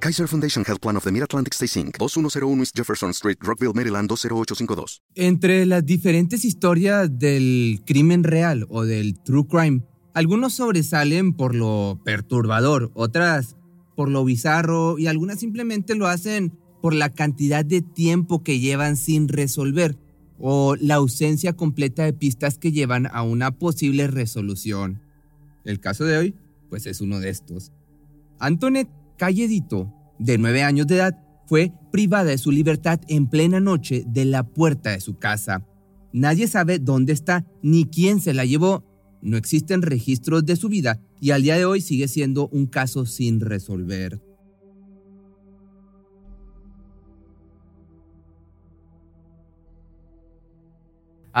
Kaiser Foundation Health Plan of the Mid-Atlantic Stay Inc., 2101 East Jefferson Street, Rockville, Maryland 20852. Entre las diferentes historias del crimen real o del true crime, algunos sobresalen por lo perturbador, otras por lo bizarro y algunas simplemente lo hacen por la cantidad de tiempo que llevan sin resolver o la ausencia completa de pistas que llevan a una posible resolución. El caso de hoy, pues es uno de estos. Antoinette Calledito, de nueve años de edad, fue privada de su libertad en plena noche de la puerta de su casa. Nadie sabe dónde está ni quién se la llevó. No existen registros de su vida y al día de hoy sigue siendo un caso sin resolver.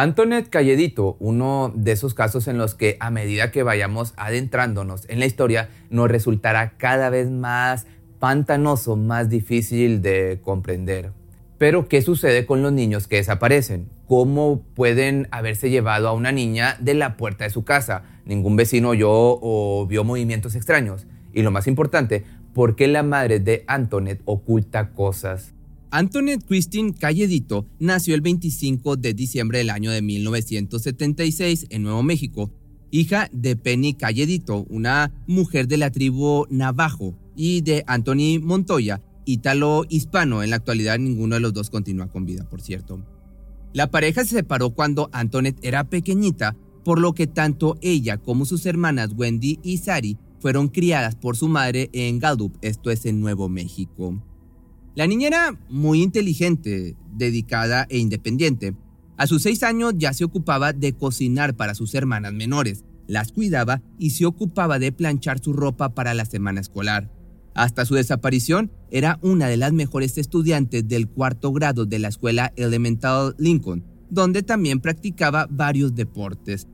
Antoinette Calledito, uno de esos casos en los que a medida que vayamos adentrándonos en la historia, nos resultará cada vez más pantanoso, más difícil de comprender. Pero, ¿qué sucede con los niños que desaparecen? ¿Cómo pueden haberse llevado a una niña de la puerta de su casa? Ningún vecino oyó o vio movimientos extraños. Y lo más importante, ¿por qué la madre de Antoinette oculta cosas? Antoinette Christine Calledito nació el 25 de diciembre del año de 1976 en Nuevo México, hija de Penny Calledito, una mujer de la tribu Navajo, y de Anthony Montoya, ítalo-hispano. En la actualidad ninguno de los dos continúa con vida, por cierto. La pareja se separó cuando Antoinette era pequeñita, por lo que tanto ella como sus hermanas Wendy y Sari fueron criadas por su madre en Gallup, esto es en Nuevo México. La niña era muy inteligente, dedicada e independiente. A sus seis años ya se ocupaba de cocinar para sus hermanas menores, las cuidaba y se ocupaba de planchar su ropa para la semana escolar. Hasta su desaparición, era una de las mejores estudiantes del cuarto grado de la escuela Elemental Lincoln, donde también practicaba varios deportes.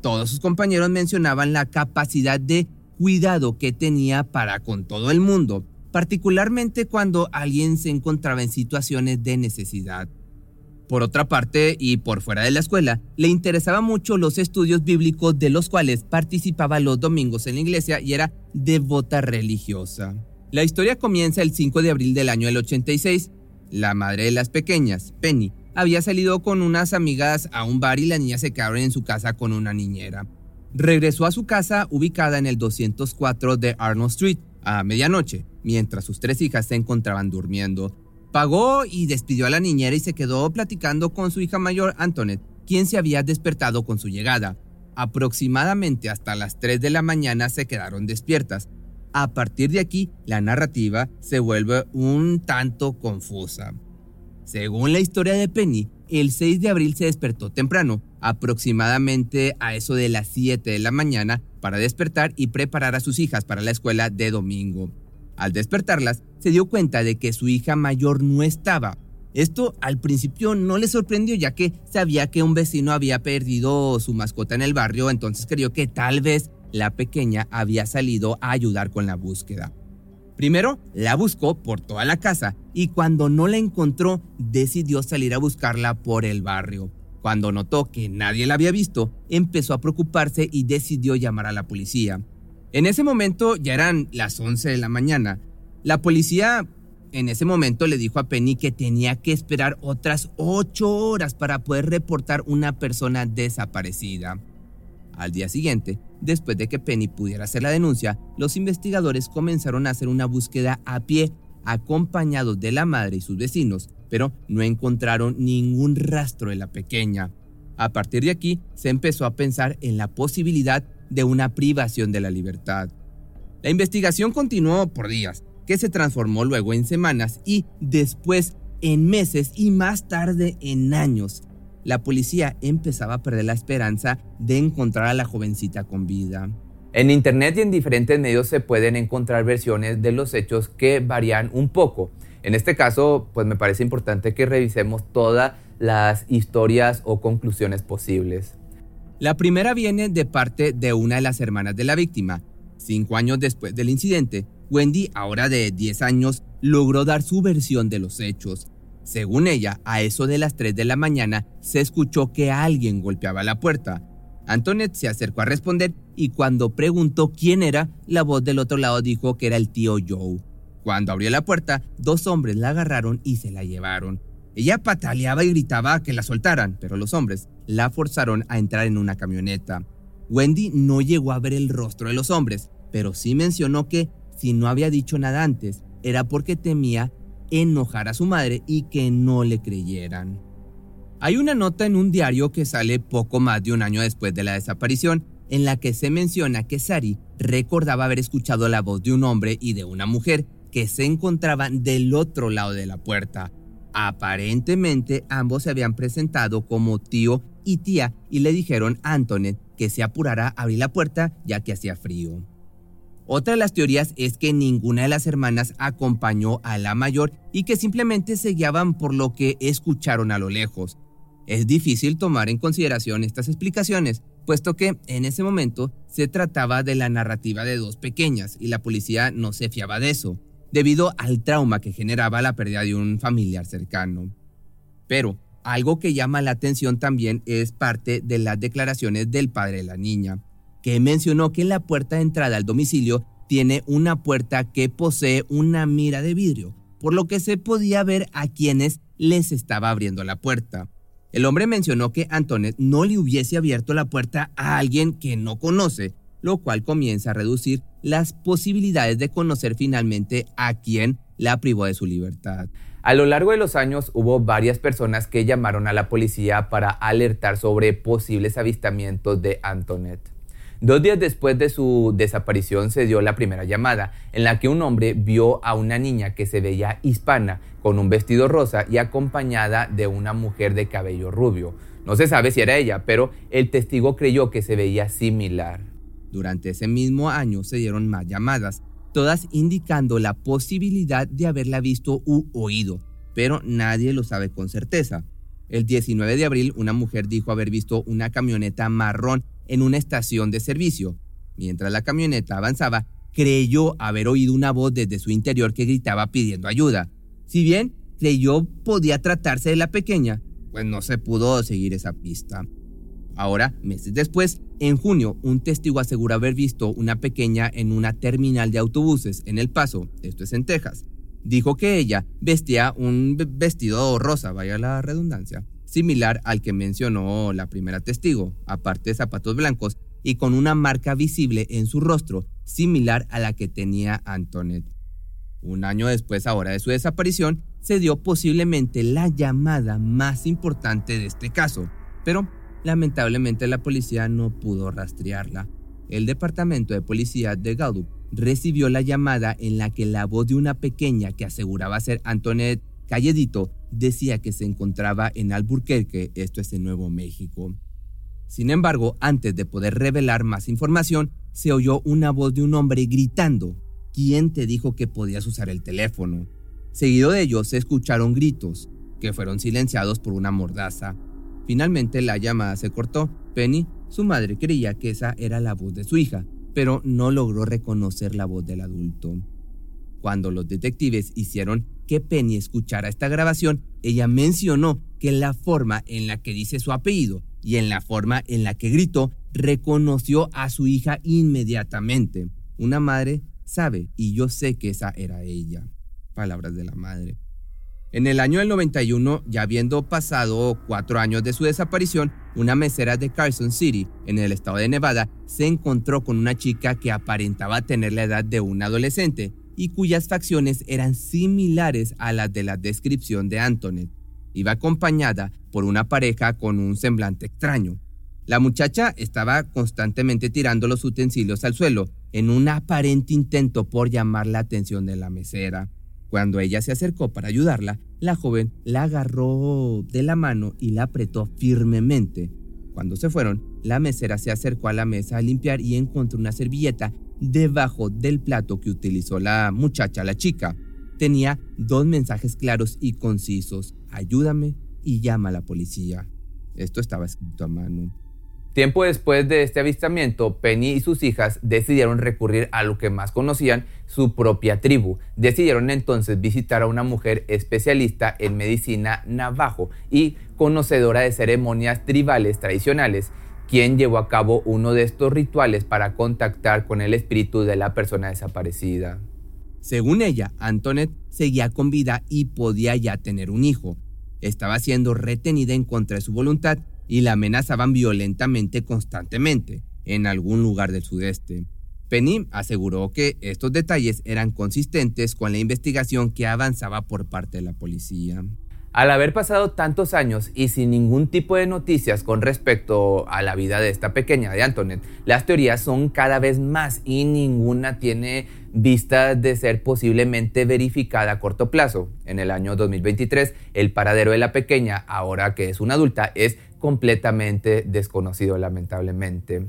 Todos sus compañeros mencionaban la capacidad de cuidado que tenía para con todo el mundo, particularmente cuando alguien se encontraba en situaciones de necesidad. Por otra parte, y por fuera de la escuela, le interesaban mucho los estudios bíblicos de los cuales participaba los domingos en la iglesia y era devota religiosa. La historia comienza el 5 de abril del año del 86. La madre de las pequeñas, Penny, había salido con unas amigas a un bar y las niñas se quedaron en su casa con una niñera. Regresó a su casa ubicada en el 204 de Arnold Street a medianoche mientras sus tres hijas se encontraban durmiendo. Pagó y despidió a la niñera y se quedó platicando con su hija mayor, Antoinette, quien se había despertado con su llegada. Aproximadamente hasta las 3 de la mañana se quedaron despiertas. A partir de aquí, la narrativa se vuelve un tanto confusa. Según la historia de Penny, el 6 de abril se despertó temprano, aproximadamente a eso de las 7 de la mañana, para despertar y preparar a sus hijas para la escuela de domingo. Al despertarlas, se dio cuenta de que su hija mayor no estaba. Esto al principio no le sorprendió ya que sabía que un vecino había perdido su mascota en el barrio, entonces creyó que tal vez la pequeña había salido a ayudar con la búsqueda. Primero la buscó por toda la casa y cuando no la encontró decidió salir a buscarla por el barrio. Cuando notó que nadie la había visto, empezó a preocuparse y decidió llamar a la policía. En ese momento ya eran las 11 de la mañana. La policía en ese momento le dijo a Penny que tenía que esperar otras 8 horas para poder reportar una persona desaparecida. Al día siguiente, después de que Penny pudiera hacer la denuncia, los investigadores comenzaron a hacer una búsqueda a pie, acompañados de la madre y sus vecinos, pero no encontraron ningún rastro de la pequeña. A partir de aquí, se empezó a pensar en la posibilidad de una privación de la libertad. La investigación continuó por días, que se transformó luego en semanas y después en meses y más tarde en años. La policía empezaba a perder la esperanza de encontrar a la jovencita con vida. En Internet y en diferentes medios se pueden encontrar versiones de los hechos que varían un poco. En este caso, pues me parece importante que revisemos toda las historias o conclusiones posibles. La primera viene de parte de una de las hermanas de la víctima. Cinco años después del incidente, Wendy, ahora de 10 años, logró dar su versión de los hechos. Según ella, a eso de las 3 de la mañana se escuchó que alguien golpeaba la puerta. Antoinette se acercó a responder y cuando preguntó quién era, la voz del otro lado dijo que era el tío Joe. Cuando abrió la puerta, dos hombres la agarraron y se la llevaron. Ella pataleaba y gritaba que la soltaran, pero los hombres la forzaron a entrar en una camioneta. Wendy no llegó a ver el rostro de los hombres, pero sí mencionó que si no había dicho nada antes, era porque temía enojar a su madre y que no le creyeran. Hay una nota en un diario que sale poco más de un año después de la desaparición, en la que se menciona que Sari recordaba haber escuchado la voz de un hombre y de una mujer que se encontraban del otro lado de la puerta. Aparentemente ambos se habían presentado como tío y tía y le dijeron a Antoinette que se apurara a abrir la puerta ya que hacía frío. Otra de las teorías es que ninguna de las hermanas acompañó a la mayor y que simplemente se guiaban por lo que escucharon a lo lejos. Es difícil tomar en consideración estas explicaciones, puesto que en ese momento se trataba de la narrativa de dos pequeñas y la policía no se fiaba de eso, debido al trauma que generaba la pérdida de un familiar cercano. Pero algo que llama la atención también es parte de las declaraciones del padre de la niña, que mencionó que la puerta de entrada al domicilio tiene una puerta que posee una mira de vidrio, por lo que se podía ver a quienes les estaba abriendo la puerta. El hombre mencionó que Antoinette no le hubiese abierto la puerta a alguien que no conoce, lo cual comienza a reducir las posibilidades de conocer finalmente a quien la privó de su libertad. A lo largo de los años hubo varias personas que llamaron a la policía para alertar sobre posibles avistamientos de Antoinette. Dos días después de su desaparición se dio la primera llamada, en la que un hombre vio a una niña que se veía hispana, con un vestido rosa y acompañada de una mujer de cabello rubio. No se sabe si era ella, pero el testigo creyó que se veía similar. Durante ese mismo año se dieron más llamadas, todas indicando la posibilidad de haberla visto u oído, pero nadie lo sabe con certeza. El 19 de abril, una mujer dijo haber visto una camioneta marrón en una estación de servicio. Mientras la camioneta avanzaba, creyó haber oído una voz desde su interior que gritaba pidiendo ayuda. Si bien creyó podía tratarse de la pequeña, pues no se pudo seguir esa pista. Ahora, meses después, en junio, un testigo asegura haber visto una pequeña en una terminal de autobuses en El Paso, esto es en Texas. Dijo que ella vestía un vestido rosa, vaya la redundancia, similar al que mencionó la primera testigo, aparte de zapatos blancos y con una marca visible en su rostro, similar a la que tenía Antoinette. Un año después, ahora de su desaparición, se dio posiblemente la llamada más importante de este caso, pero lamentablemente la policía no pudo rastrearla. El departamento de policía de Gallup recibió la llamada en la que la voz de una pequeña que aseguraba ser Antoinette Calledito decía que se encontraba en Alburquerque, esto es en Nuevo México. Sin embargo, antes de poder revelar más información, se oyó una voz de un hombre gritando, ¿quién te dijo que podías usar el teléfono? Seguido de ello se escucharon gritos, que fueron silenciados por una mordaza. Finalmente la llamada se cortó. Penny, su madre, creía que esa era la voz de su hija, pero no logró reconocer la voz del adulto. Cuando los detectives hicieron que Penny escuchara esta grabación, ella mencionó que la forma en la que dice su apellido y en la forma en la que gritó, reconoció a su hija inmediatamente. Una madre sabe y yo sé que esa era ella. Palabras de la madre. En el año del 91, ya habiendo pasado cuatro años de su desaparición, una mesera de Carson City, en el estado de Nevada, se encontró con una chica que aparentaba tener la edad de un adolescente y cuyas facciones eran similares a las de la descripción de Antoinette. Iba acompañada por una pareja con un semblante extraño. La muchacha estaba constantemente tirando los utensilios al suelo, en un aparente intento por llamar la atención de la mesera. Cuando ella se acercó para ayudarla, la joven la agarró de la mano y la apretó firmemente. Cuando se fueron, la mesera se acercó a la mesa a limpiar y encontró una servilleta debajo del plato que utilizó la muchacha, la chica. Tenía dos mensajes claros y concisos, ayúdame y llama a la policía. Esto estaba escrito a mano. Tiempo después de este avistamiento, Penny y sus hijas decidieron recurrir a lo que más conocían, su propia tribu. Decidieron entonces visitar a una mujer especialista en medicina navajo y conocedora de ceremonias tribales tradicionales, quien llevó a cabo uno de estos rituales para contactar con el espíritu de la persona desaparecida. Según ella, Antoinette seguía con vida y podía ya tener un hijo. Estaba siendo retenida en contra de su voluntad y la amenazaban violentamente constantemente en algún lugar del sudeste. Penny aseguró que estos detalles eran consistentes con la investigación que avanzaba por parte de la policía. Al haber pasado tantos años y sin ningún tipo de noticias con respecto a la vida de esta pequeña de Antoinette, las teorías son cada vez más y ninguna tiene vista de ser posiblemente verificada a corto plazo. En el año 2023, el paradero de la pequeña, ahora que es una adulta, es completamente desconocido lamentablemente.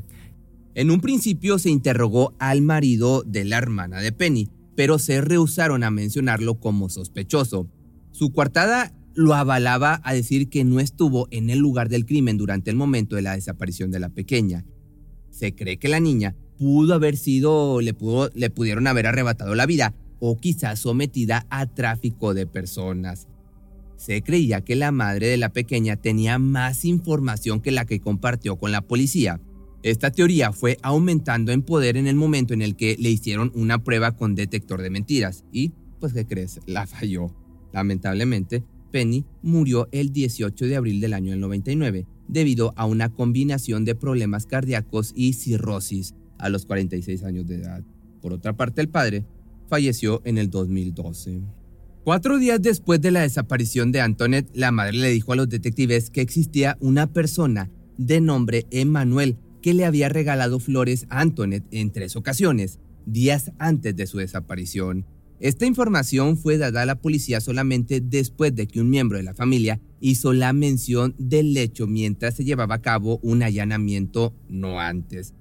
En un principio se interrogó al marido de la hermana de Penny, pero se rehusaron a mencionarlo como sospechoso. Su coartada lo avalaba a decir que no estuvo en el lugar del crimen durante el momento de la desaparición de la pequeña. Se cree que la niña pudo haber sido, le, pudo, le pudieron haber arrebatado la vida o quizás sometida a tráfico de personas. Se creía que la madre de la pequeña tenía más información que la que compartió con la policía. Esta teoría fue aumentando en poder en el momento en el que le hicieron una prueba con detector de mentiras y, pues, ¿qué crees? La falló. Lamentablemente, Penny murió el 18 de abril del año 99 debido a una combinación de problemas cardíacos y cirrosis a los 46 años de edad. Por otra parte, el padre falleció en el 2012. Cuatro días después de la desaparición de Antoinette, la madre le dijo a los detectives que existía una persona de nombre Emmanuel que le había regalado flores a Antoinette en tres ocasiones, días antes de su desaparición. Esta información fue dada a la policía solamente después de que un miembro de la familia hizo la mención del hecho mientras se llevaba a cabo un allanamiento no antes.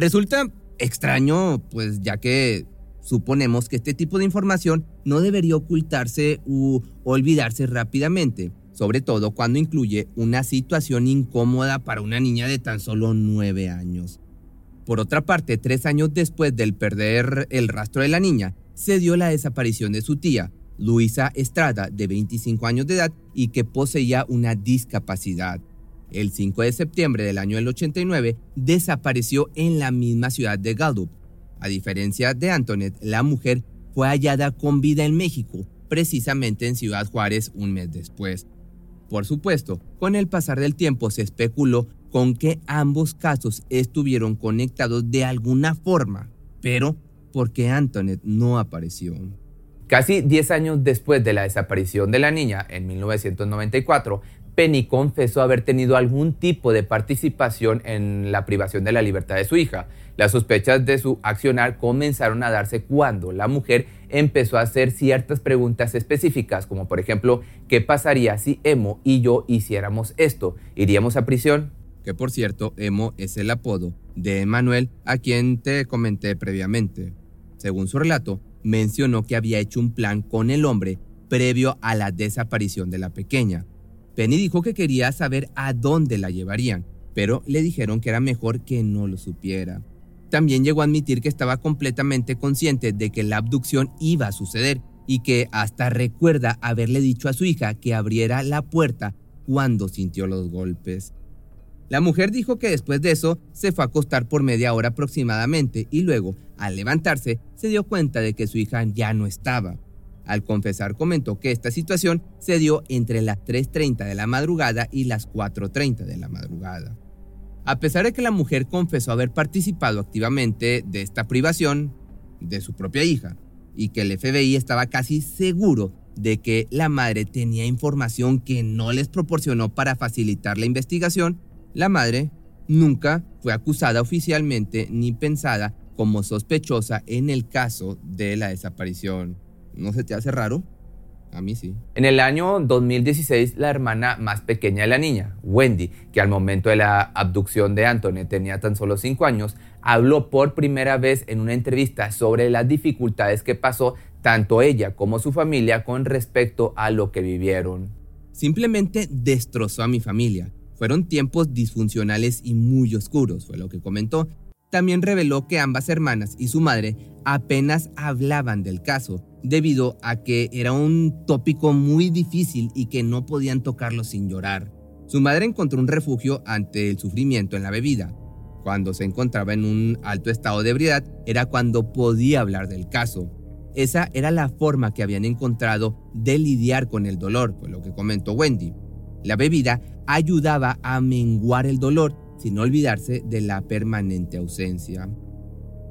Resulta extraño, pues ya que suponemos que este tipo de información no debería ocultarse u olvidarse rápidamente, sobre todo cuando incluye una situación incómoda para una niña de tan solo nueve años. Por otra parte, tres años después del perder el rastro de la niña, se dio la desaparición de su tía, Luisa Estrada, de 25 años de edad y que poseía una discapacidad. El 5 de septiembre del año 89 desapareció en la misma ciudad de Gallup. A diferencia de Antoinette, la mujer fue hallada con vida en México, precisamente en Ciudad Juárez un mes después. Por supuesto, con el pasar del tiempo se especuló con que ambos casos estuvieron conectados de alguna forma, pero porque Antoinette no apareció. Casi 10 años después de la desaparición de la niña, en 1994, Penny confesó haber tenido algún tipo de participación en la privación de la libertad de su hija. Las sospechas de su accionar comenzaron a darse cuando la mujer empezó a hacer ciertas preguntas específicas, como por ejemplo, ¿qué pasaría si Emo y yo hiciéramos esto? ¿Iríamos a prisión? Que por cierto, Emo es el apodo de Emanuel, a quien te comenté previamente. Según su relato, mencionó que había hecho un plan con el hombre previo a la desaparición de la pequeña. Penny dijo que quería saber a dónde la llevarían, pero le dijeron que era mejor que no lo supiera. También llegó a admitir que estaba completamente consciente de que la abducción iba a suceder y que hasta recuerda haberle dicho a su hija que abriera la puerta cuando sintió los golpes. La mujer dijo que después de eso se fue a acostar por media hora aproximadamente y luego, al levantarse, se dio cuenta de que su hija ya no estaba. Al confesar comentó que esta situación se dio entre las 3.30 de la madrugada y las 4.30 de la madrugada. A pesar de que la mujer confesó haber participado activamente de esta privación de su propia hija y que el FBI estaba casi seguro de que la madre tenía información que no les proporcionó para facilitar la investigación, la madre nunca fue acusada oficialmente ni pensada como sospechosa en el caso de la desaparición. ¿No se te hace raro? A mí sí. En el año 2016, la hermana más pequeña de la niña, Wendy, que al momento de la abducción de Anthony tenía tan solo 5 años, habló por primera vez en una entrevista sobre las dificultades que pasó tanto ella como su familia con respecto a lo que vivieron. Simplemente destrozó a mi familia. Fueron tiempos disfuncionales y muy oscuros, fue lo que comentó. También reveló que ambas hermanas y su madre apenas hablaban del caso, debido a que era un tópico muy difícil y que no podían tocarlo sin llorar. Su madre encontró un refugio ante el sufrimiento en la bebida. Cuando se encontraba en un alto estado de ebriedad era cuando podía hablar del caso. Esa era la forma que habían encontrado de lidiar con el dolor, fue lo que comentó Wendy. La bebida ayudaba a menguar el dolor sin olvidarse de la permanente ausencia.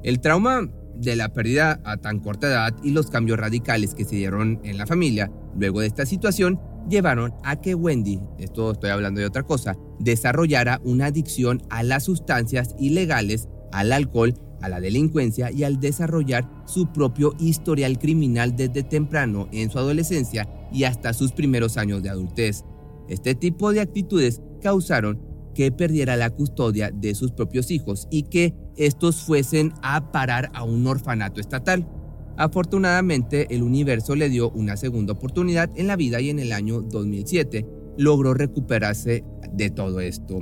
El trauma de la pérdida a tan corta edad y los cambios radicales que se dieron en la familia luego de esta situación llevaron a que Wendy, esto estoy hablando de otra cosa, desarrollara una adicción a las sustancias ilegales, al alcohol, a la delincuencia y al desarrollar su propio historial criminal desde temprano en su adolescencia y hasta sus primeros años de adultez. Este tipo de actitudes causaron que perdiera la custodia de sus propios hijos y que estos fuesen a parar a un orfanato estatal. Afortunadamente, el universo le dio una segunda oportunidad en la vida y en el año 2007 logró recuperarse de todo esto.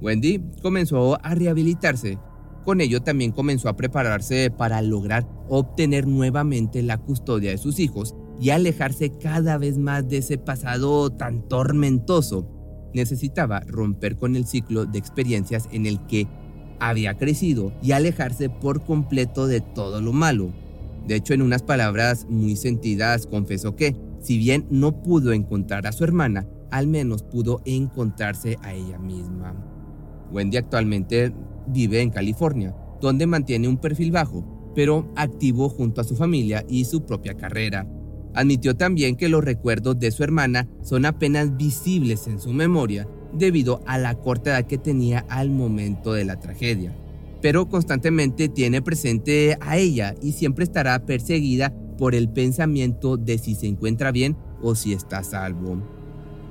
Wendy comenzó a rehabilitarse. Con ello también comenzó a prepararse para lograr obtener nuevamente la custodia de sus hijos y alejarse cada vez más de ese pasado tan tormentoso necesitaba romper con el ciclo de experiencias en el que había crecido y alejarse por completo de todo lo malo. De hecho, en unas palabras muy sentidas, confesó que, si bien no pudo encontrar a su hermana, al menos pudo encontrarse a ella misma. Wendy actualmente vive en California, donde mantiene un perfil bajo, pero activo junto a su familia y su propia carrera. Admitió también que los recuerdos de su hermana son apenas visibles en su memoria debido a la corta edad que tenía al momento de la tragedia. Pero constantemente tiene presente a ella y siempre estará perseguida por el pensamiento de si se encuentra bien o si está salvo.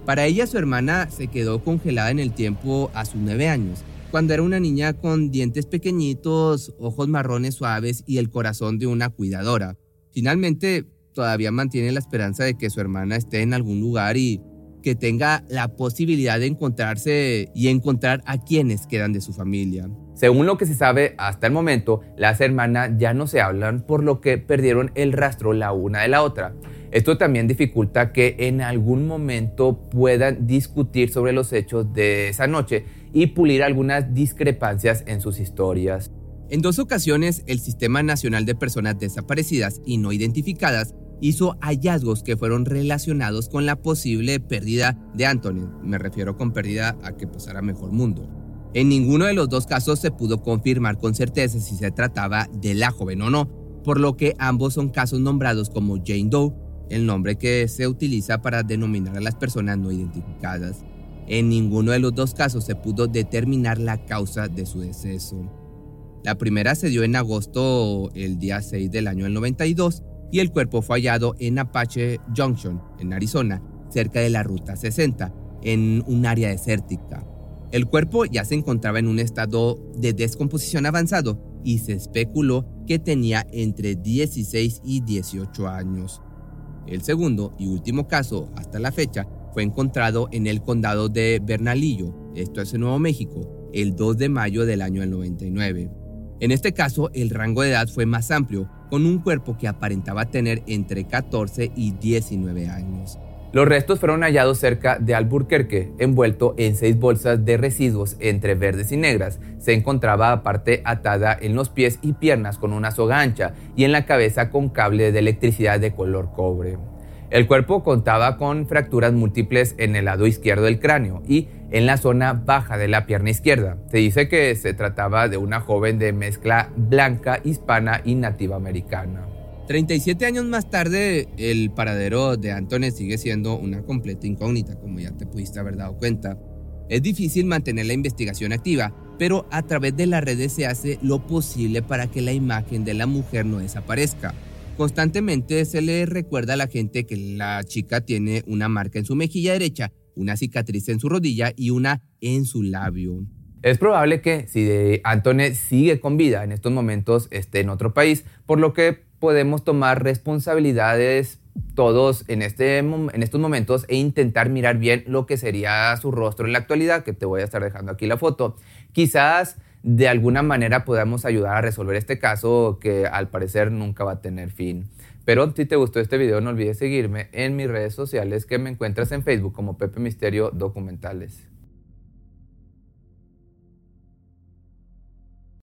Para ella su hermana se quedó congelada en el tiempo a sus nueve años, cuando era una niña con dientes pequeñitos, ojos marrones suaves y el corazón de una cuidadora. Finalmente todavía mantiene la esperanza de que su hermana esté en algún lugar y que tenga la posibilidad de encontrarse y encontrar a quienes quedan de su familia. Según lo que se sabe hasta el momento, las hermanas ya no se hablan por lo que perdieron el rastro la una de la otra. Esto también dificulta que en algún momento puedan discutir sobre los hechos de esa noche y pulir algunas discrepancias en sus historias. En dos ocasiones, el Sistema Nacional de Personas Desaparecidas y No Identificadas hizo hallazgos que fueron relacionados con la posible pérdida de Anthony. Me refiero con pérdida a que pasara mejor mundo. En ninguno de los dos casos se pudo confirmar con certeza si se trataba de la joven o no, por lo que ambos son casos nombrados como Jane Doe, el nombre que se utiliza para denominar a las personas no identificadas. En ninguno de los dos casos se pudo determinar la causa de su deceso. La primera se dio en agosto, el día 6 del año del 92, y el cuerpo fue hallado en Apache Junction, en Arizona, cerca de la Ruta 60, en un área desértica. El cuerpo ya se encontraba en un estado de descomposición avanzado y se especuló que tenía entre 16 y 18 años. El segundo y último caso hasta la fecha fue encontrado en el condado de Bernalillo, esto es en Nuevo México, el 2 de mayo del año 99. En este caso, el rango de edad fue más amplio, con un cuerpo que aparentaba tener entre 14 y 19 años. Los restos fueron hallados cerca de Alburquerque, envuelto en seis bolsas de residuos entre verdes y negras. Se encontraba aparte atada en los pies y piernas con una soga ancha y en la cabeza con cable de electricidad de color cobre. El cuerpo contaba con fracturas múltiples en el lado izquierdo del cráneo y en la zona baja de la pierna izquierda. Se dice que se trataba de una joven de mezcla blanca, hispana y nativa americana. 37 años más tarde, el paradero de Anthony sigue siendo una completa incógnita, como ya te pudiste haber dado cuenta. Es difícil mantener la investigación activa, pero a través de las redes se hace lo posible para que la imagen de la mujer no desaparezca. Constantemente se le recuerda a la gente que la chica tiene una marca en su mejilla derecha una cicatriz en su rodilla y una en su labio. Es probable que si Anthony sigue con vida en estos momentos esté en otro país, por lo que podemos tomar responsabilidades todos en, este, en estos momentos e intentar mirar bien lo que sería su rostro en la actualidad, que te voy a estar dejando aquí la foto. Quizás de alguna manera podamos ayudar a resolver este caso que al parecer nunca va a tener fin. Pero si te gustó este video no olvides seguirme en mis redes sociales que me encuentras en Facebook como Pepe Misterio Documentales.